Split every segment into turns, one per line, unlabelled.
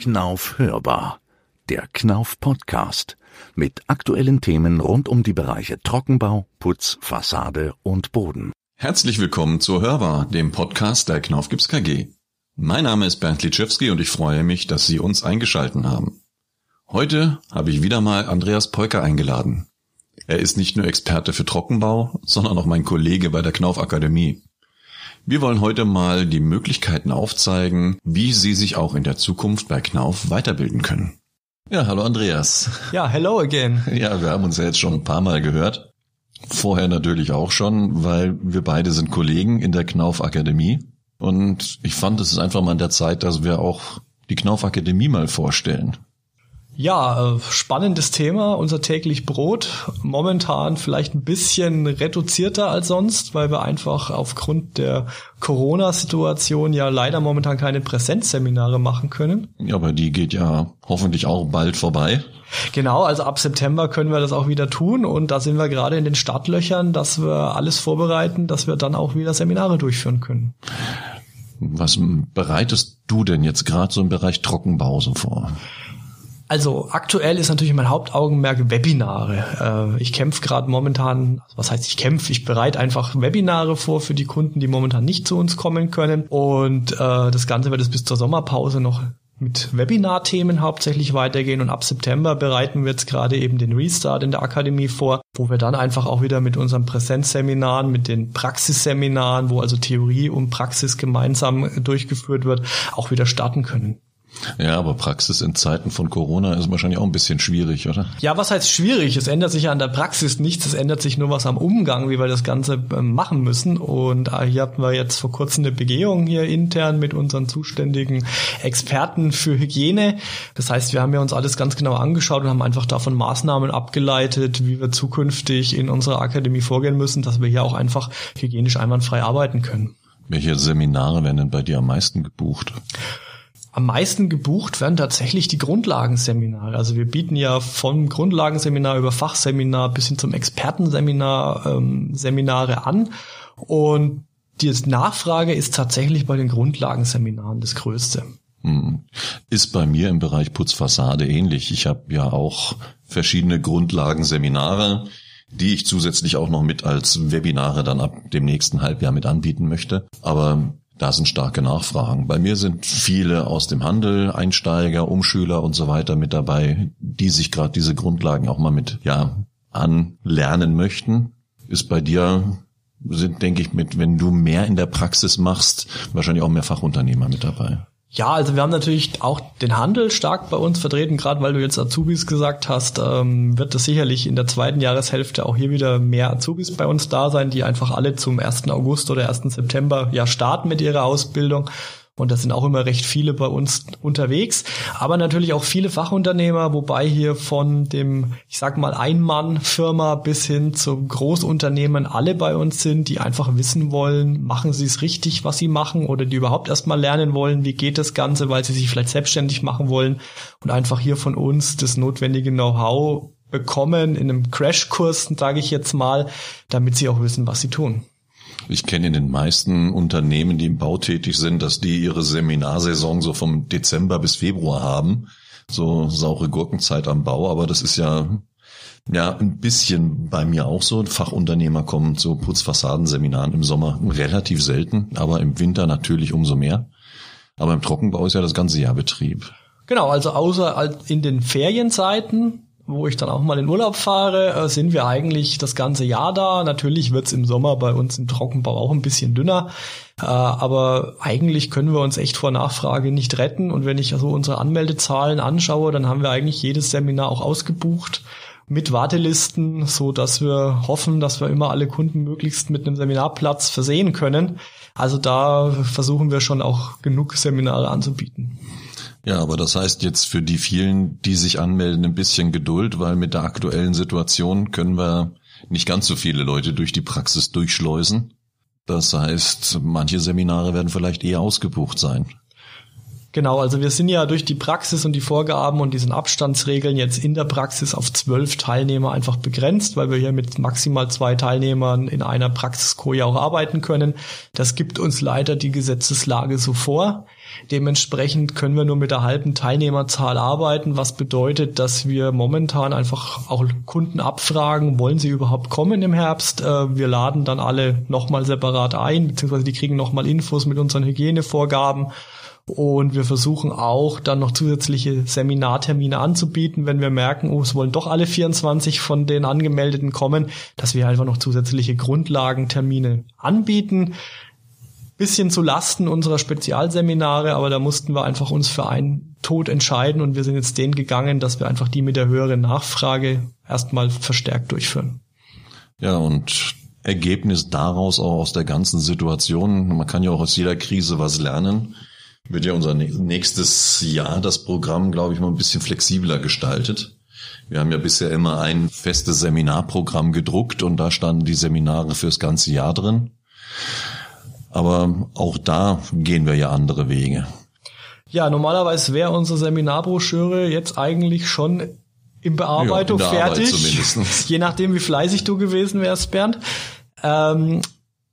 Knauf hörbar. Der Knauf Podcast mit aktuellen Themen rund um die Bereiche Trockenbau, Putz, Fassade und Boden.
Herzlich willkommen zur Hörbar, dem Podcast der Knauf Gips KG. Mein Name ist Bernd Litschewski und ich freue mich, dass Sie uns eingeschalten haben. Heute habe ich wieder mal Andreas Peuker eingeladen. Er ist nicht nur Experte für Trockenbau, sondern auch mein Kollege bei der Knauf Akademie. Wir wollen heute mal die Möglichkeiten aufzeigen, wie Sie sich auch in der Zukunft bei Knauf weiterbilden können. Ja, hallo Andreas.
Ja, hello again.
Ja, wir haben uns ja jetzt schon ein paar Mal gehört. Vorher natürlich auch schon, weil wir beide sind Kollegen in der Knauf Akademie. Und ich fand, es ist einfach mal an der Zeit, dass wir auch die Knauf Akademie mal vorstellen.
Ja, äh, spannendes Thema, unser täglich Brot. Momentan vielleicht ein bisschen reduzierter als sonst, weil wir einfach aufgrund der Corona-Situation ja leider momentan keine Präsenzseminare machen können.
Ja, aber die geht ja hoffentlich auch bald vorbei.
Genau, also ab September können wir das auch wieder tun und da sind wir gerade in den Startlöchern, dass wir alles vorbereiten, dass wir dann auch wieder Seminare durchführen können.
Was bereitest du denn jetzt gerade so im Bereich Trockenbau so vor?
Also aktuell ist natürlich mein Hauptaugenmerk Webinare. Äh, ich kämpfe gerade momentan, was heißt ich kämpfe, ich bereite einfach Webinare vor für die Kunden, die momentan nicht zu uns kommen können. Und äh, das Ganze wird es bis zur Sommerpause noch mit Webinar-Themen hauptsächlich weitergehen und ab September bereiten wir jetzt gerade eben den Restart in der Akademie vor, wo wir dann einfach auch wieder mit unseren Präsenzseminaren, mit den Praxisseminaren, wo also Theorie und Praxis gemeinsam durchgeführt wird, auch wieder starten können.
Ja, aber Praxis in Zeiten von Corona ist wahrscheinlich auch ein bisschen schwierig, oder?
Ja, was heißt schwierig? Es ändert sich ja an der Praxis nichts, es ändert sich nur was am Umgang, wie wir das Ganze ähm, machen müssen. Und äh, hier hatten wir jetzt vor kurzem eine Begehung hier intern mit unseren zuständigen Experten für Hygiene. Das heißt, wir haben ja uns alles ganz genau angeschaut und haben einfach davon Maßnahmen abgeleitet, wie wir zukünftig in unserer Akademie vorgehen müssen, dass wir hier auch einfach hygienisch einwandfrei arbeiten können.
Welche Seminare werden denn bei dir am meisten gebucht?
Am meisten gebucht werden tatsächlich die Grundlagenseminare. Also wir bieten ja vom Grundlagenseminar über Fachseminar bis hin zum Expertenseminar ähm, Seminare an. Und die Nachfrage ist tatsächlich bei den Grundlagenseminaren das Größte.
Hm. Ist bei mir im Bereich Putzfassade ähnlich. Ich habe ja auch verschiedene Grundlagenseminare, die ich zusätzlich auch noch mit als Webinare dann ab dem nächsten Halbjahr mit anbieten möchte. Aber da sind starke Nachfragen. Bei mir sind viele aus dem Handel, Einsteiger, Umschüler und so weiter mit dabei, die sich gerade diese Grundlagen auch mal mit, ja, anlernen möchten. Ist bei dir, sind, denke ich, mit, wenn du mehr in der Praxis machst, wahrscheinlich auch mehr Fachunternehmer mit dabei.
Ja, also wir haben natürlich auch den Handel stark bei uns vertreten, gerade weil du jetzt Azubis gesagt hast, ähm, wird es sicherlich in der zweiten Jahreshälfte auch hier wieder mehr Azubis bei uns da sein, die einfach alle zum 1. August oder 1. September ja starten mit ihrer Ausbildung. Und das sind auch immer recht viele bei uns unterwegs. Aber natürlich auch viele Fachunternehmer, wobei hier von dem, ich sag mal, Einmann-Firma bis hin zum Großunternehmen alle bei uns sind, die einfach wissen wollen, machen sie es richtig, was sie machen, oder die überhaupt erstmal lernen wollen, wie geht das Ganze, weil sie sich vielleicht selbstständig machen wollen und einfach hier von uns das notwendige Know-how bekommen in einem Crashkurs, sage ich jetzt mal, damit sie auch wissen, was sie tun.
Ich kenne in den meisten Unternehmen, die im Bau tätig sind, dass die ihre Seminarsaison so vom Dezember bis Februar haben. So saure Gurkenzeit am Bau, aber das ist ja ja, ein bisschen bei mir auch so. Fachunternehmer kommen zu Putzfassadenseminaren im Sommer relativ selten, aber im Winter natürlich umso mehr. Aber im Trockenbau ist ja das ganze Jahr Betrieb.
Genau, also außer in den Ferienzeiten wo ich dann auch mal in Urlaub fahre, äh, sind wir eigentlich das ganze Jahr da. Natürlich wird's im Sommer bei uns im Trockenbau auch ein bisschen dünner. Äh, aber eigentlich können wir uns echt vor Nachfrage nicht retten. Und wenn ich also unsere Anmeldezahlen anschaue, dann haben wir eigentlich jedes Seminar auch ausgebucht mit Wartelisten, so dass wir hoffen, dass wir immer alle Kunden möglichst mit einem Seminarplatz versehen können. Also da versuchen wir schon auch genug Seminare anzubieten.
Ja, aber das heißt jetzt für die vielen, die sich anmelden, ein bisschen Geduld, weil mit der aktuellen Situation können wir nicht ganz so viele Leute durch die Praxis durchschleusen. Das heißt, manche Seminare werden vielleicht eher ausgebucht sein.
Genau, also wir sind ja durch die Praxis und die Vorgaben und diesen Abstandsregeln jetzt in der Praxis auf zwölf Teilnehmer einfach begrenzt, weil wir hier mit maximal zwei Teilnehmern in einer Praxiskoje auch arbeiten können. Das gibt uns leider die Gesetzeslage so vor. Dementsprechend können wir nur mit der halben Teilnehmerzahl arbeiten, was bedeutet, dass wir momentan einfach auch Kunden abfragen, wollen sie überhaupt kommen im Herbst? Äh, wir laden dann alle nochmal separat ein, beziehungsweise die kriegen nochmal Infos mit unseren Hygienevorgaben und wir versuchen auch dann noch zusätzliche Seminartermine anzubieten, wenn wir merken, oh, es wollen doch alle 24 von den Angemeldeten kommen, dass wir einfach noch zusätzliche Grundlagentermine anbieten. Bisschen zu Lasten unserer Spezialseminare, aber da mussten wir einfach uns für einen Tod entscheiden und wir sind jetzt den gegangen, dass wir einfach die mit der höheren Nachfrage erstmal verstärkt durchführen.
Ja, und Ergebnis daraus auch aus der ganzen Situation, man kann ja auch aus jeder Krise was lernen wird ja unser nächstes Jahr das Programm, glaube ich, mal ein bisschen flexibler gestaltet. Wir haben ja bisher immer ein festes Seminarprogramm gedruckt und da standen die Seminare fürs ganze Jahr drin. Aber auch da gehen wir ja andere Wege.
Ja, normalerweise wäre unsere Seminarbroschüre jetzt eigentlich schon in Bearbeitung ja, in fertig. Je nachdem, wie fleißig du gewesen wärst, Bernd. Ähm,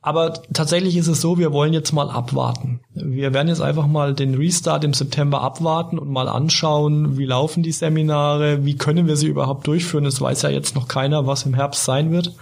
aber tatsächlich ist es so, wir wollen jetzt mal abwarten. Wir werden jetzt einfach mal den Restart im September abwarten und mal anschauen, wie laufen die Seminare, wie können wir sie überhaupt durchführen. Es weiß ja jetzt noch keiner, was im Herbst sein wird.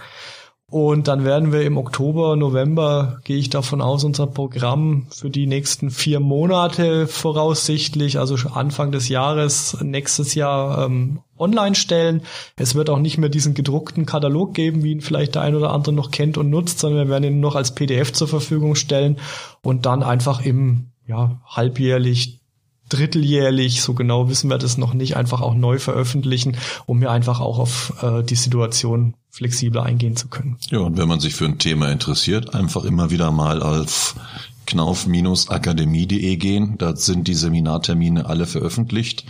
Und dann werden wir im Oktober, November, gehe ich davon aus, unser Programm für die nächsten vier Monate voraussichtlich, also Anfang des Jahres, nächstes Jahr ähm, online stellen. Es wird auch nicht mehr diesen gedruckten Katalog geben, wie ihn vielleicht der ein oder andere noch kennt und nutzt, sondern wir werden ihn noch als PDF zur Verfügung stellen und dann einfach im ja, halbjährlich dritteljährlich, so genau wissen wir das noch nicht, einfach auch neu veröffentlichen, um hier einfach auch auf äh, die Situation flexibler eingehen zu können.
Ja, und wenn man sich für ein Thema interessiert, einfach immer wieder mal auf knauf-akademie.de gehen. Da sind die Seminartermine alle veröffentlicht.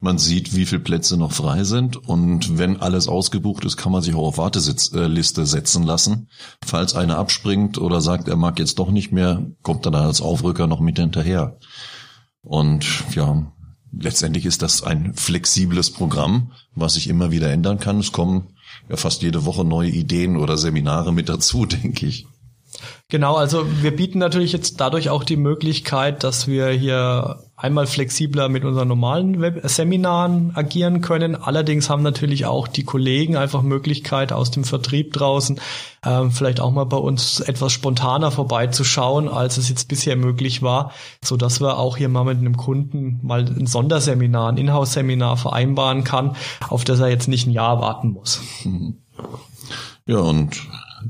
Man sieht, wie viele Plätze noch frei sind und wenn alles ausgebucht ist, kann man sich auch auf Warteliste setzen lassen. Falls einer abspringt oder sagt, er mag jetzt doch nicht mehr, kommt er dann als Aufrücker noch mit hinterher. Und ja, letztendlich ist das ein flexibles Programm, was sich immer wieder ändern kann. Es kommen ja fast jede Woche neue Ideen oder Seminare mit dazu, denke ich.
Genau, also wir bieten natürlich jetzt dadurch auch die Möglichkeit, dass wir hier einmal flexibler mit unseren normalen Web Seminaren agieren können. Allerdings haben natürlich auch die Kollegen einfach Möglichkeit aus dem Vertrieb draußen ähm, vielleicht auch mal bei uns etwas spontaner vorbeizuschauen, als es jetzt bisher möglich war, so dass wir auch hier mal mit einem Kunden mal ein Sonderseminar, ein Inhouse-Seminar vereinbaren kann, auf das er jetzt nicht ein Jahr warten muss.
Ja, und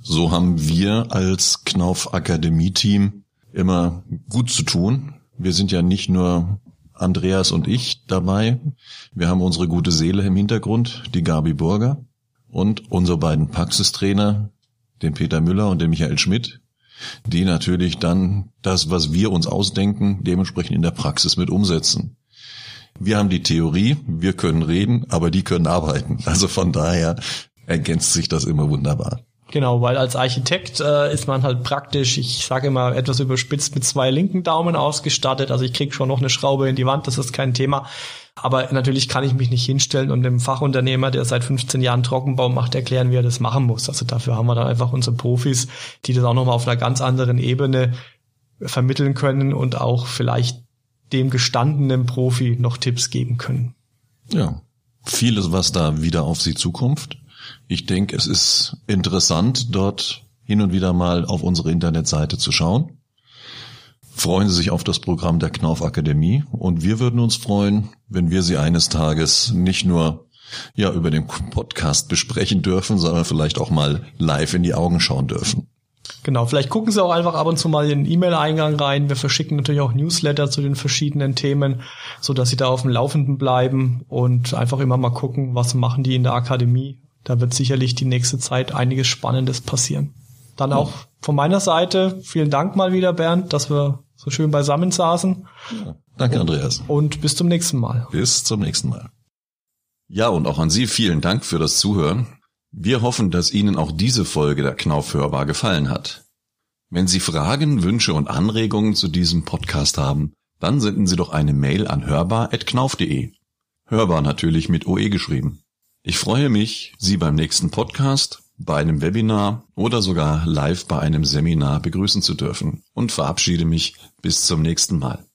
so haben wir als Knauf Akademie Team immer gut zu tun. Wir sind ja nicht nur Andreas und ich dabei. Wir haben unsere gute Seele im Hintergrund, die Gabi Burger und unsere beiden Praxistrainer, den Peter Müller und den Michael Schmidt, die natürlich dann das, was wir uns ausdenken, dementsprechend in der Praxis mit umsetzen. Wir haben die Theorie, wir können reden, aber die können arbeiten. Also von daher ergänzt sich das immer wunderbar.
Genau, weil als Architekt äh, ist man halt praktisch, ich sage immer etwas überspitzt, mit zwei linken Daumen ausgestattet. Also ich krieg schon noch eine Schraube in die Wand, das ist kein Thema. Aber natürlich kann ich mich nicht hinstellen und dem Fachunternehmer, der seit 15 Jahren Trockenbau macht, erklären, wie er das machen muss. Also dafür haben wir dann einfach unsere Profis, die das auch nochmal auf einer ganz anderen Ebene vermitteln können und auch vielleicht dem gestandenen Profi noch Tipps geben können.
Ja, vieles, was da wieder auf Sie zukommt. Ich denke, es ist interessant, dort hin und wieder mal auf unsere Internetseite zu schauen. Freuen Sie sich auf das Programm der Knauf Akademie und wir würden uns freuen, wenn wir Sie eines Tages nicht nur ja über den Podcast besprechen dürfen, sondern vielleicht auch mal live in die Augen schauen dürfen.
Genau, vielleicht gucken Sie auch einfach ab und zu mal in den E-Mail-Eingang rein. Wir verschicken natürlich auch Newsletter zu den verschiedenen Themen, so dass Sie da auf dem Laufenden bleiben und einfach immer mal gucken, was machen die in der Akademie. Da wird sicherlich die nächste Zeit einiges Spannendes passieren. Dann auch von meiner Seite vielen Dank mal wieder, Bernd, dass wir so schön beisammen saßen.
Ja, danke, Andreas.
Und bis zum nächsten Mal.
Bis zum nächsten Mal. Ja, und auch an Sie vielen Dank für das Zuhören. Wir hoffen, dass Ihnen auch diese Folge der Knauf hörbar gefallen hat. Wenn Sie Fragen, Wünsche und Anregungen zu diesem Podcast haben,
Dann senden Sie doch eine Mail an hörbar.knauf.de. Hörbar natürlich mit OE geschrieben. Ich freue mich, Sie beim nächsten Podcast, bei einem Webinar oder sogar live bei einem Seminar begrüßen zu dürfen und verabschiede mich bis zum nächsten Mal.